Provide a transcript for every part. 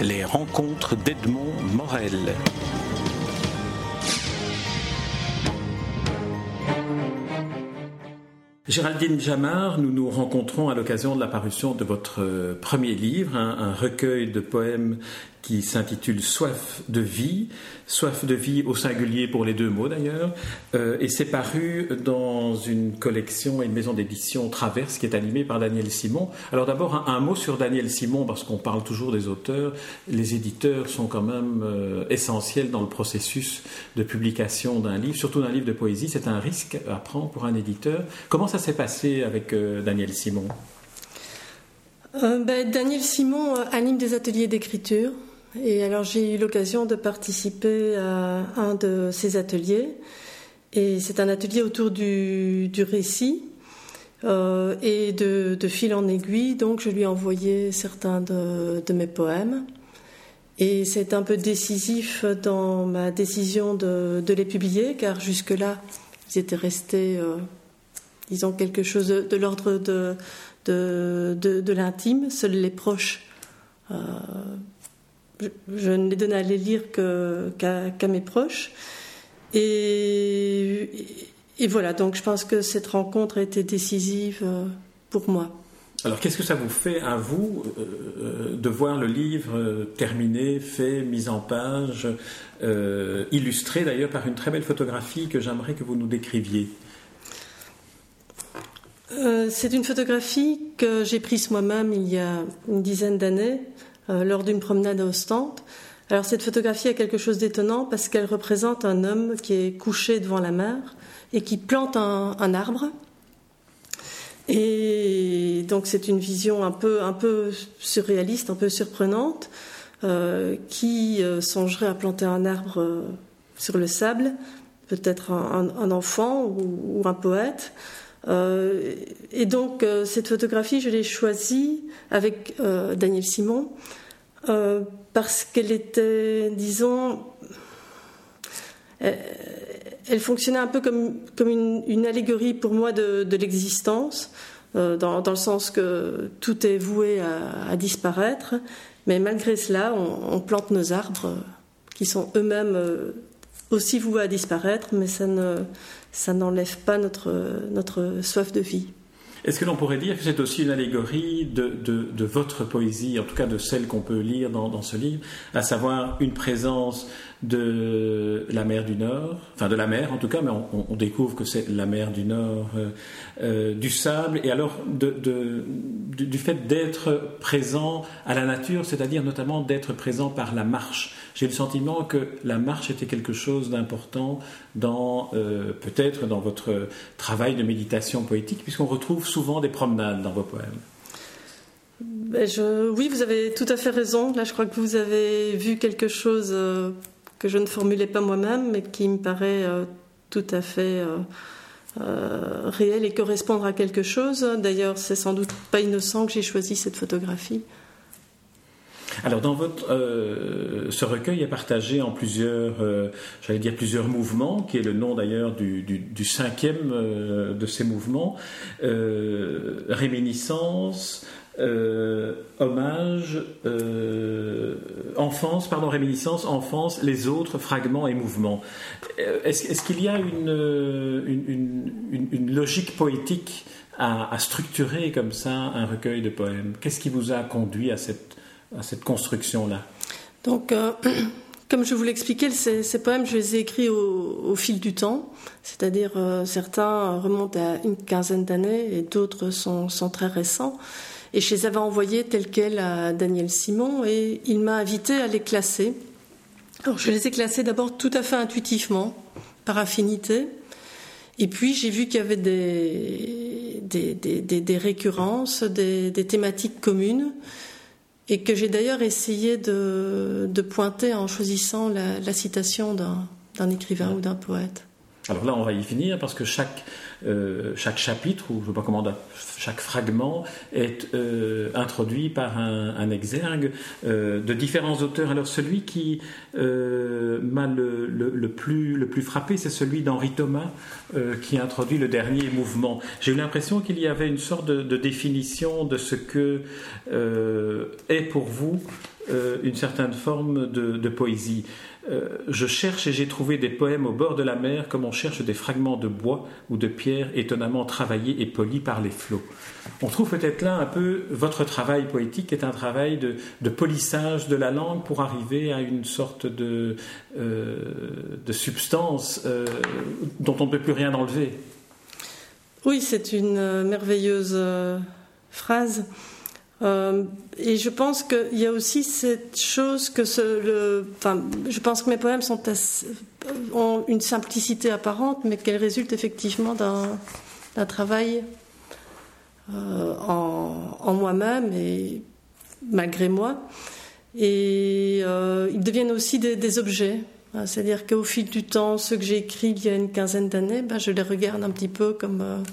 Les rencontres d'Edmond Morel. Géraldine Jamard, nous nous rencontrons à l'occasion de la parution de votre premier livre, un, recueil de poèmes qui s'intitule Soif de vie, soif de vie au singulier pour les deux mots d'ailleurs, euh, et c'est paru dans une collection et une maison d'édition Traverse qui est animée par Daniel Simon. Alors d'abord un, mot sur Daniel Simon parce qu'on parle toujours des auteurs, les éditeurs sont quand même euh, essentiels dans le processus de publication d'un livre, surtout d'un livre de poésie, c'est un risque à prendre pour un éditeur. Comment ça s'est passé avec euh, Daniel Simon? Ben, Daniel Simon anime des ateliers d'écriture et alors j'ai eu l'occasion de participer à un de ces ateliers. Et c'est un atelier autour du, récit euh, et de, fil en aiguille. Donc je lui ai envoyé certains de, mes poèmes. Et c'est un peu décisif dans ma décision de, les publier, car jusque-là, ils étaient restés, euh, disons, quelque chose de, l'ordre de, de, l'intime. Seuls les proches euh, je ne les donne à les lire qu'à mes proches. Et, voilà, donc je pense que cette rencontre a été décisive euh, pour moi. Alors qu'est-ce que ça vous fait à vous euh, euh, de voir le livre terminé, fait, mis en page, illustré d'ailleurs par une très belle photographie que j'aimerais que vous nous décriviez? C'est une photographie que j'ai prise moi-même il y a une dizaine d'années euh, lors d'une promenade à Ostende. Alors cette photographie a quelque chose d'étonnant parce qu'elle représente un homme qui est couché devant la mer et qui plante un, arbre. Et donc c'est une vision un peu, un peu surréaliste, un peu surprenante, euh, qui euh, songerait à planter un arbre sur le sable, peut-être un, enfant ou, un poète. Et donc cette photographie, je l'ai choisie avec Daniel Simon euh, parce qu'elle était, disons, elle, fonctionnait un peu comme, comme une, allégorie pour moi de, l'existence, euh, dans, le sens que tout est voué à, disparaître, mais malgré cela, on, plante nos arbres qui sont eux-mêmes euh, aussi voués à disparaître, mais ça ne ça n'enlève pas notre, soif de vie. Est-ce que l'on pourrait dire que c'est aussi une allégorie de, votre poésie, en tout cas de celle qu'on peut lire dans, ce livre, à savoir une présence de la mer du Nord, enfin de la mer en tout cas, mais on, découvre que c'est la mer du Nord, euh, euh, du sable, et alors du, fait d'être présent à la nature, c'est-à-dire notamment d'être présent par la marche. J'ai le sentiment que la marche était quelque chose d'important dans euh, peut-être dans votre travail de méditation poétique, puisqu'on retrouve souvent des promenades dans vos poèmes. Ben oui, vous avez tout à fait raison. Là, je crois que vous avez vu quelque chose que je ne formulais pas moi-même, mais qui me paraît euh, tout à fait euh, euh, réel et correspondre à quelque chose. D'ailleurs, c'est sans doute pas innocent que j'ai choisi cette photographie. Alors, dans votre, ce recueil est partagé en plusieurs, j'allais dire plusieurs mouvements, qui est le nom d'ailleurs du, cinquième de ces mouvements réminiscence, euh, hommage, euh, enfance, pardon, réminiscence, enfance, les autres fragments et mouvements. Euh, est-ce, qu'il y a une, une, logique poétique à, structurer comme ça un recueil de poèmes? Qu'est-ce qui vous a conduit à cette, à cette construction-là Donc, comme je vous l'expliquais, ces, poèmes, je les ai écrits au, fil du temps, c'est-à-dire certains remontent à une quinzaine d'années et d'autres sont, très récents. Et je les avais envoyés tels quels à Daniel Simon et il m'a invité à les classer. Alors je les ai classés d'abord tout à fait intuitivement, par affinité. Et puis j'ai vu qu'il y avait des récurrences, des, thématiques communes, et que j'ai d'ailleurs essayé de, de, pointer en choisissant la, la citation d'un écrivain ou d'un poète. Alors là, on va y finir parce que chaque, euh, chaque chapitre, ou je ne sais pas comment, chaque fragment est euh, introduit par un, exergue euh, de différents auteurs. Alors celui qui m'a le, plus, le plus frappé, c'est celui d'Henri Thomas qui introduit le dernier mouvement. J'ai eu l'impression qu'il y avait une sorte de définition de ce que est pour vous une certaine forme de poésie. Euh, je cherche et j'ai trouvé des poèmes au bord de la mer comme on cherche des fragments de bois ou de pierre étonnamment travaillés et polis par les flots. On trouve peut-être là un peu votre travail poétique est un travail de, polissage de la langue pour arriver à une sorte de, euh, substance euh, dont on ne peut plus rien enlever. Oui, c'est une merveilleuse phrase. Euh, et je pense qu'il y a aussi cette chose que ce, je pense que mes poèmes ont une simplicité apparente, mais qu'elles résultent effectivement d'un travail euh, en, moi-même et malgré moi. Et euh, ils deviennent aussi des, objets. C'est-à-dire qu'au fil du temps, ceux que j'ai écrits il y a une quinzaine d'années, ben, je les regarde un petit peu comme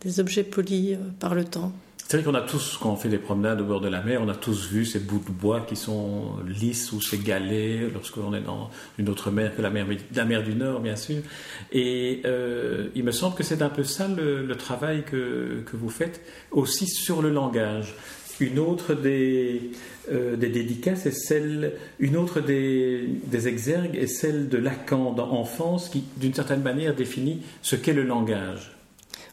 des objets polis par le temps. C'est vrai qu'on a tous, quand on fait des promenades au bord de la mer, on a tous vu ces bouts de bois qui sont lisses ou ces galets lorsqu'on est dans une autre mer que la mer, du Nord, bien sûr. Et euh, il me semble que c'est un peu ça le, travail que, que, vous faites aussi sur le langage. Une autre des, euh, des dédicaces est celle, une autre des, des exergues est celle de Lacan dans Enfance, qui d'une certaine manière définit ce qu'est le langage.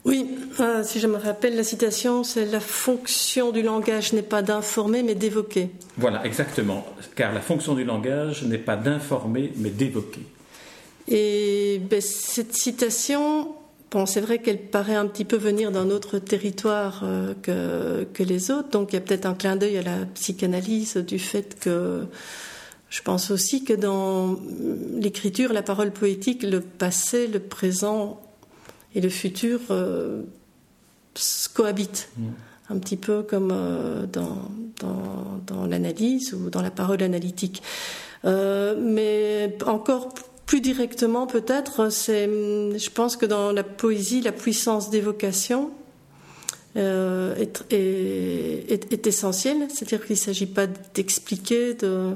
Oui, euh, si je me rappelle, la citation, c'est la fonction du langage n'est pas d'informer, mais d'évoquer. Voilà, exactement. Car la fonction du langage n'est pas d'informer, mais d'évoquer. Et ben, cette citation, bon, c'est vrai qu'elle paraît un petit peu venir d'un autre territoire euh, que, que, les autres. Donc il y a peut-être un clin d'œil à la psychanalyse du fait que je pense aussi que dans l'écriture, la parole poétique, le passé, le présent et le futur euh, cohabite. Mm. Un petit peu comme euh, dans, dans, l'analyse ou dans la parole analytique. Euh, mais encore plus directement, peut-être, c'est, je pense que dans la poésie, la puissance d'évocation est, est, est, essentielle. C'est-à-dire qu'il ne s'agit pas d'expliquer, de,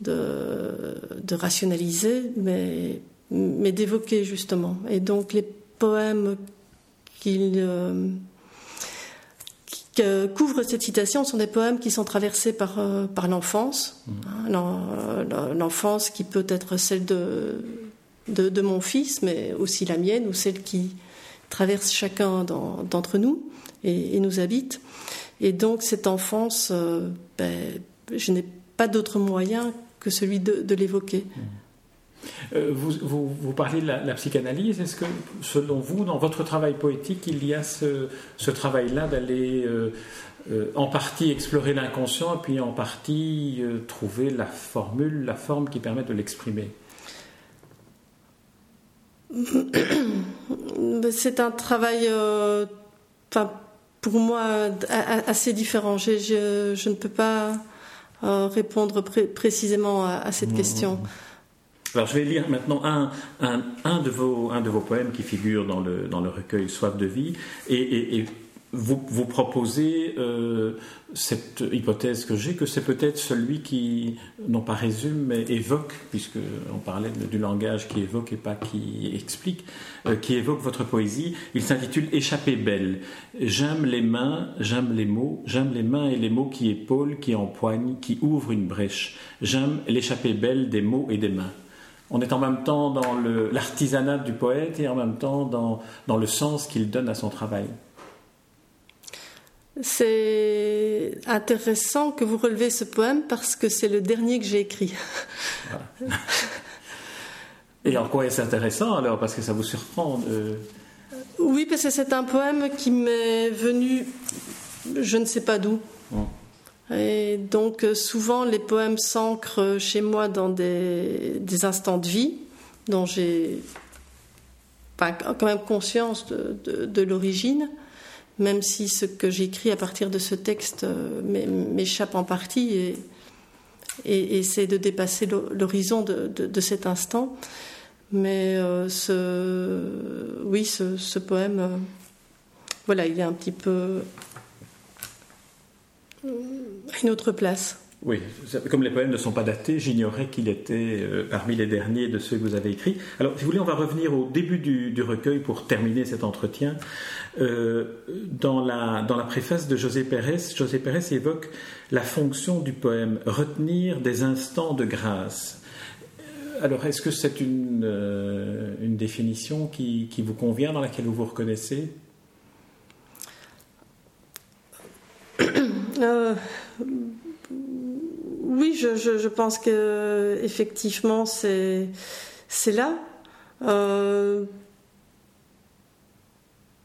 de, de, rationaliser, mais, mais d'évoquer justement. Et donc les poèmes qui, euh, couvrent cette citation sont des poèmes qui sont traversés par, euh, par l'enfance. Mmh. Hein, l'enfance qui peut être celle de, de, mon fils, mais aussi la mienne, ou celle qui traverse chacun d'entre nous et, nous habite. Et donc cette enfance, euh, ben, je n'ai pas d'autre moyen que celui de, l'évoquer. Mmh. Euh, vous, vous, parlez de la, psychanalyse. Est-ce que, selon vous, dans votre travail poétique, il y a ce, ce travail-là d'aller euh, euh, en partie explorer l'inconscient et puis en partie trouver la formule, la forme qui permet de l'exprimer? C'est un travail, pour moi, assez différent. Je, je, ne peux pas répondre précisément à, cette mmh, question. Alors je vais lire maintenant un, un, un, de, vos, un de vos poèmes qui figure dans le, dans le recueil Soif de vie et, vous, vous proposez euh, cette hypothèse que j'ai, que c'est peut-être celui qui, non pas résume, mais évoque, puisqu'on parlait du langage qui évoque et pas qui explique, euh, qui évoque votre poésie. Il s'intitule Échappée belle. J'aime les mains, j'aime les mots, j'aime les mains et les mots qui épaulent, qui empoignent, qui ouvrent une brèche. J'aime l'échappée belle des mots et des mains on est en même temps dans l'artisanat du poète et en même temps dans, dans le sens qu'il donne à son travail. C'est intéressant que vous relevez ce poème parce que c'est le dernier que j'ai écrit. Et en quoi est-ce intéressant alors Parce que ça vous surprend Oui, parce que c'est un poème qui m'est venu, je ne sais pas d'où. Et donc euh, souvent les poèmes s'ancrent chez moi dans des, instants de vie dont j'ai pas quand même conscience de, l'origine, même si ce que j'écris à partir de ce texte euh, m'échappe en partie et, et, de dépasser l'horizon de, cet instant. Mais euh, oui, ce, poème, voilà, il est un petit peu une autre place. Oui, comme les poèmes ne sont pas datés, j'ignorais qu'il était euh, parmi les derniers de ceux que vous avez écrits. Alors, si vous voulez, on va revenir au début du, recueil pour terminer cet entretien. Euh, dans, la, dans la préface de José Pérez, José Pérez évoque la fonction du poème, retenir des instants de grâce. Euh, alors, est-ce que c'est une, une définition qui, qui, vous convient, dans laquelle vous vous reconnaissez? Oui, je, pense que effectivement c'est là. Euh,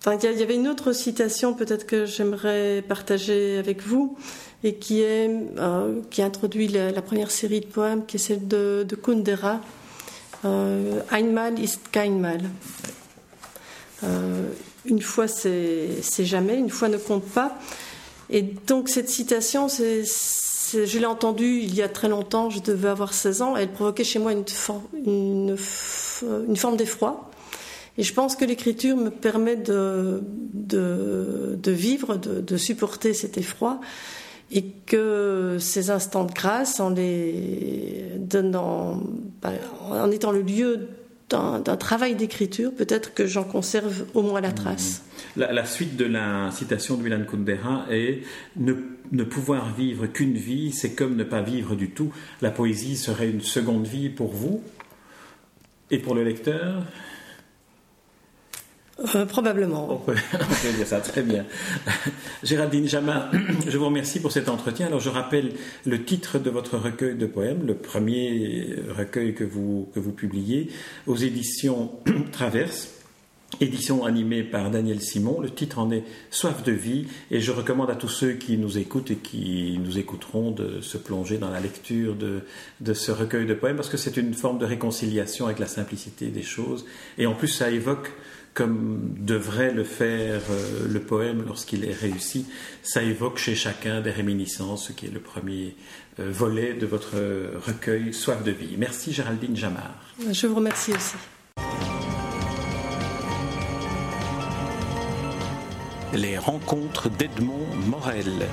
il y, avait une autre citation peut-être que j'aimerais partager avec vous et qui est euh, qui introduit la, première série de poèmes qui est celle de, de Kundera. Euh, Einmal ist kein Mal. une fois c'est jamais, une fois ne compte pas. Et donc cette citation, je l'ai entendue il y a très longtemps, je devais avoir 16 ans, elle provoquait chez moi une, forme d'effroi. Et je pense que l'écriture me permet de, vivre, de, supporter cet effroi, et que ces instants de grâce, en ben, en étant le lieu d'un travail d'écriture, peut-être que j'en conserve au moins la trace. La, suite de la citation de Milan Kundera est ne, ne pouvoir vivre qu'une vie, c'est comme ne pas vivre du tout. La poésie serait une seconde vie pour vous et pour le lecteur euh, probablement. On peut, dire ça, très bien. Géraldine Jamin, je vous remercie pour cet entretien. Alors je rappelle le titre de votre recueil de poèmes, le premier recueil que vous, que vous publiez aux éditions Traverse. Édition animée par Daniel Simon. Le titre en est Soif de vie et je recommande à tous ceux qui nous écoutent et qui nous écouteront de se plonger dans la lecture de, de ce recueil de poèmes parce que c'est une forme de réconciliation avec la simplicité des choses et en plus ça évoque comme devrait le faire euh, le poème lorsqu'il est réussi, ça évoque chez chacun des réminiscences, ce qui est le premier euh, volet de votre recueil Soif de vie. Merci Géraldine Jamard. Je vous remercie aussi. Les rencontres d'Edmond Morel.